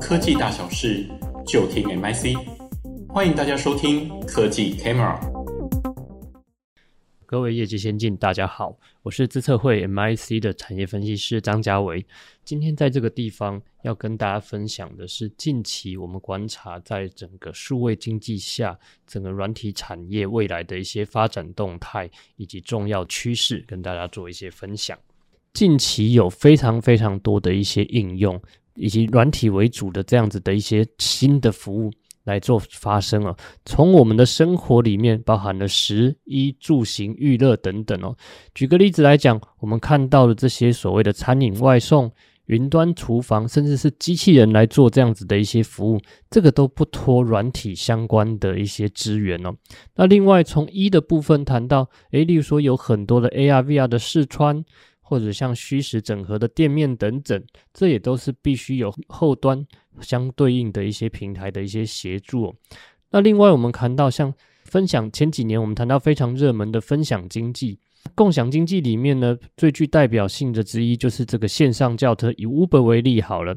科技大小事，就听 MIC。欢迎大家收听科技 Camera。各位业界先进，大家好，我是资策会 MIC 的产业分析师张家维。今天在这个地方要跟大家分享的是，近期我们观察在整个数位经济下，整个软体产业未来的一些发展动态以及重要趋势，跟大家做一些分享。近期有非常非常多的一些应用，以及软体为主的这样子的一些新的服务来做发生哦。从我们的生活里面，包含了食衣住行、娱乐等等哦。举个例子来讲，我们看到的这些所谓的餐饮外送、云端厨房，甚至是机器人来做这样子的一些服务，这个都不脱软体相关的一些资源哦。那另外从衣的部分谈到，诶，例如说有很多的 AR、VR 的试穿。或者像虚实整合的店面等等，这也都是必须有后端相对应的一些平台的一些协助。那另外我们谈到像分享，前几年我们谈到非常热门的分享经济、共享经济里面呢，最具代表性的之一就是这个线上轿车，以 Uber 为例好了。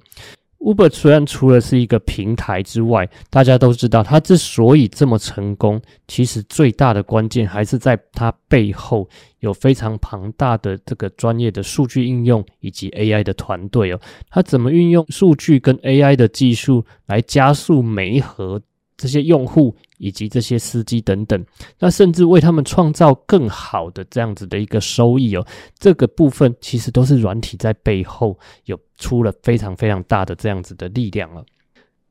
Uber 虽然除了是一个平台之外，大家都知道它之所以这么成功，其实最大的关键还是在它背后有非常庞大的这个专业的数据应用以及 AI 的团队哦。它怎么运用数据跟 AI 的技术来加速媒合这些用户以及这些司机等等，那甚至为他们创造更好的这样子的一个收益哦。这个部分其实都是软体在背后有出了非常非常大的这样子的力量了。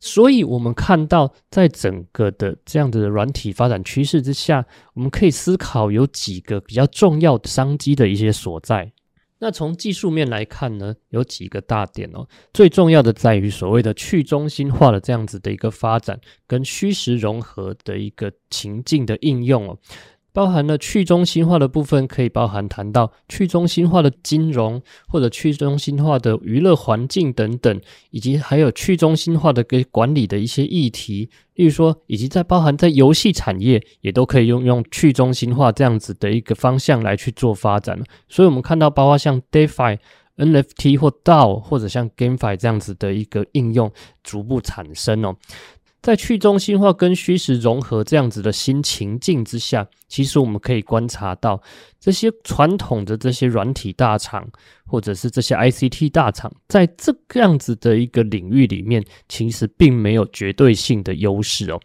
所以，我们看到在整个的这样子的软体发展趋势之下，我们可以思考有几个比较重要的商机的一些所在。那从技术面来看呢，有几个大点哦。最重要的在于所谓的去中心化的这样子的一个发展，跟虚实融合的一个情境的应用哦。包含了去中心化的部分，可以包含谈到去中心化的金融，或者去中心化的娱乐环境等等，以及还有去中心化的给管理的一些议题，例如说，以及在包含在游戏产业，也都可以用用去中心化这样子的一个方向来去做发展。所以，我们看到包括像 DeFi、NFT 或 DAO，或者像 GameFi 这样子的一个应用逐步产生哦。在去中心化跟虚实融合这样子的新情境之下，其实我们可以观察到，这些传统的这些软体大厂，或者是这些 ICT 大厂，在这个样子的一个领域里面，其实并没有绝对性的优势哦。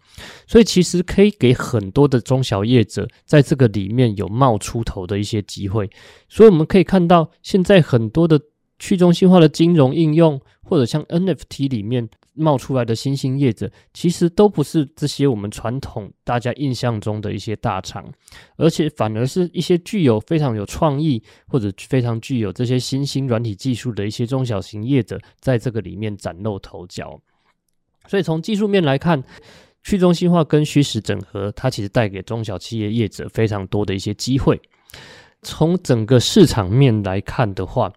所以其实可以给很多的中小业者在这个里面有冒出头的一些机会。所以我们可以看到，现在很多的去中心化的金融应用，或者像 NFT 里面。冒出来的新兴业者，其实都不是这些我们传统大家印象中的一些大厂，而且反而是一些具有非常有创意或者非常具有这些新兴软体技术的一些中小型业者，在这个里面崭露头角。所以从技术面来看，去中心化跟虚实整合，它其实带给中小企业业者非常多的一些机会。从整个市场面来看的话，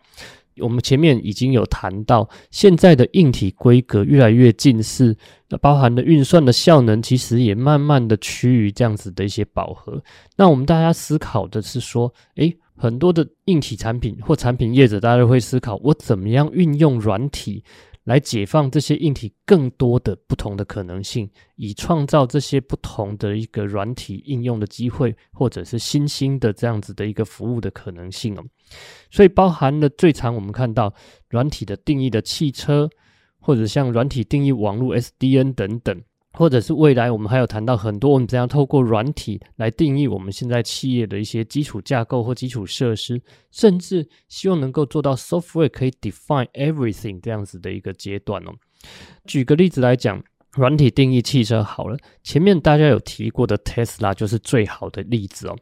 我们前面已经有谈到，现在的硬体规格越来越近似，包含的运算的效能，其实也慢慢的趋于这样子的一些饱和。那我们大家思考的是说，诶，很多的硬体产品或产品业者，大家都会思考，我怎么样运用软体？来解放这些硬体更多的不同的可能性，以创造这些不同的一个软体应用的机会，或者是新兴的这样子的一个服务的可能性哦。所以包含了最常我们看到软体的定义的汽车，或者像软体定义网络 SDN 等等。或者是未来，我们还有谈到很多，我们怎样透过软体来定义我们现在企业的一些基础架构或基础设施，甚至希望能够做到 software 可以 define everything 这样子的一个阶段哦。举个例子来讲，软体定义汽车好了，前面大家有提过的 Tesla 就是最好的例子哦。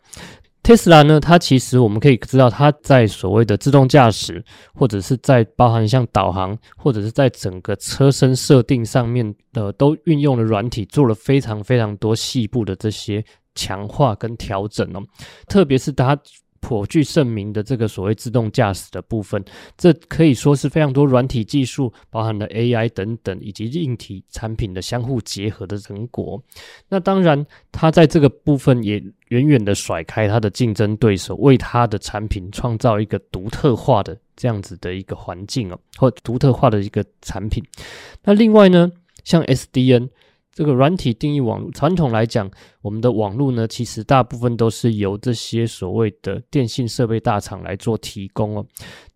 特斯拉呢，它其实我们可以知道，它在所谓的自动驾驶，或者是在包含像导航，或者是在整个车身设定上面的，都运用了软体，做了非常非常多细部的这些强化跟调整哦。特别是它颇具盛名的这个所谓自动驾驶的部分，这可以说是非常多软体技术，包含了 AI 等等，以及硬体产品的相互结合的成果。那当然，它在这个部分也远远的甩开它的竞争对手，为它的产品创造一个独特化的这样子的一个环境哦，或独特化的一个产品。那另外呢，像 SDN。这个软体定义网，传统来讲，我们的网络呢，其实大部分都是由这些所谓的电信设备大厂来做提供哦。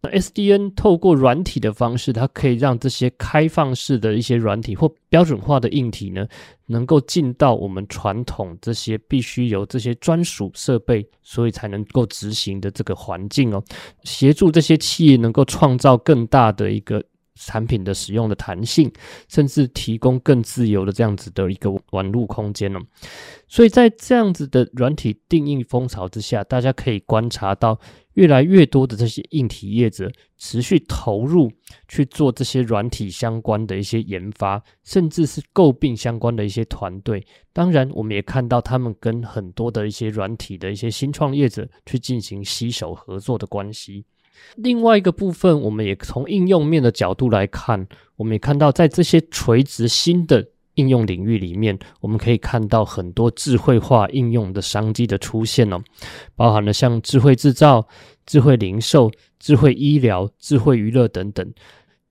那 SDN 透过软体的方式，它可以让这些开放式的一些软体或标准化的硬体呢，能够进到我们传统这些必须由这些专属设备，所以才能够执行的这个环境哦，协助这些企业能够创造更大的一个。产品的使用的弹性，甚至提供更自由的这样子的一个网络空间呢。所以在这样子的软体定义风潮之下，大家可以观察到越来越多的这些硬体业者持续投入去做这些软体相关的一些研发，甚至是诟病相关的一些团队。当然，我们也看到他们跟很多的一些软体的一些新创业者去进行携手合作的关系。另外一个部分，我们也从应用面的角度来看，我们也看到在这些垂直新的应用领域里面，我们可以看到很多智慧化应用的商机的出现哦，包含了像智慧制造、智慧零售、智慧医疗、智慧娱乐等等。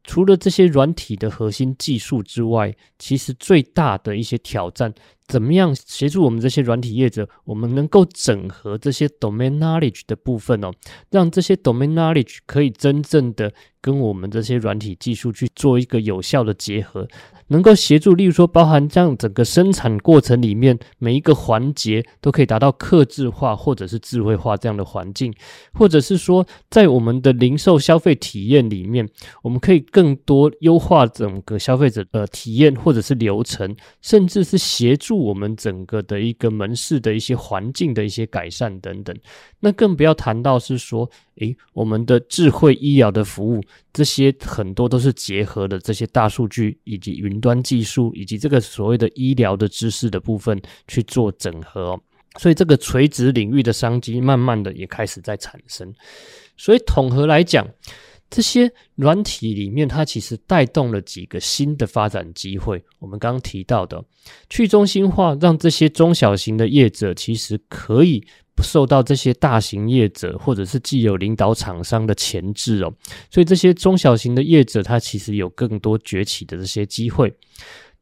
除了这些软体的核心技术之外，其实最大的一些挑战，怎么样协助我们这些软体业者，我们能够整合这些 domain knowledge 的部分哦，让这些 domain knowledge 可以真正的跟我们这些软体技术去做一个有效的结合。能够协助，例如说，包含这样整个生产过程里面每一个环节都可以达到客制化或者是智慧化这样的环境，或者是说，在我们的零售消费体验里面，我们可以更多优化整个消费者的体验或者是流程，甚至是协助我们整个的一个门市的一些环境的一些改善等等。那更不要谈到是说，诶，我们的智慧医疗的服务，这些很多都是结合了这些大数据以及云端技术，以及这个所谓的医疗的知识的部分去做整合。所以这个垂直领域的商机，慢慢的也开始在产生。所以统合来讲，这些软体里面，它其实带动了几个新的发展机会。我们刚刚提到的去中心化，让这些中小型的业者其实可以。不受到这些大型业者或者是既有领导厂商的钳制哦，所以这些中小型的业者，它其实有更多崛起的这些机会。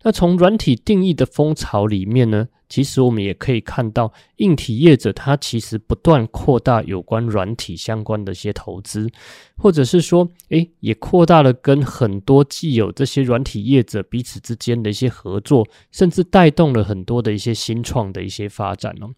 那从软体定义的风潮里面呢，其实我们也可以看到，硬体业者它其实不断扩大有关软体相关的一些投资，或者是说，诶，也扩大了跟很多既有这些软体业者彼此之间的一些合作，甚至带动了很多的一些新创的一些发展哦。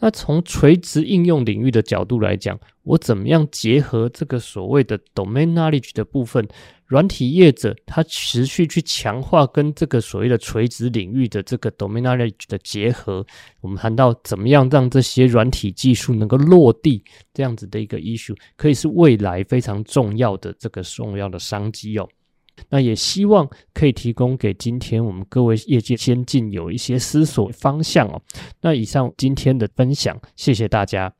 那从垂直应用领域的角度来讲，我怎么样结合这个所谓的 domain knowledge 的部分，软体业者他持续去强化跟这个所谓的垂直领域的这个 domain knowledge 的结合，我们谈到怎么样让这些软体技术能够落地，这样子的一个 issue，可以是未来非常重要的这个重要的商机哦。那也希望可以提供给今天我们各位业界先进有一些思索方向哦。那以上今天的分享，谢谢大家。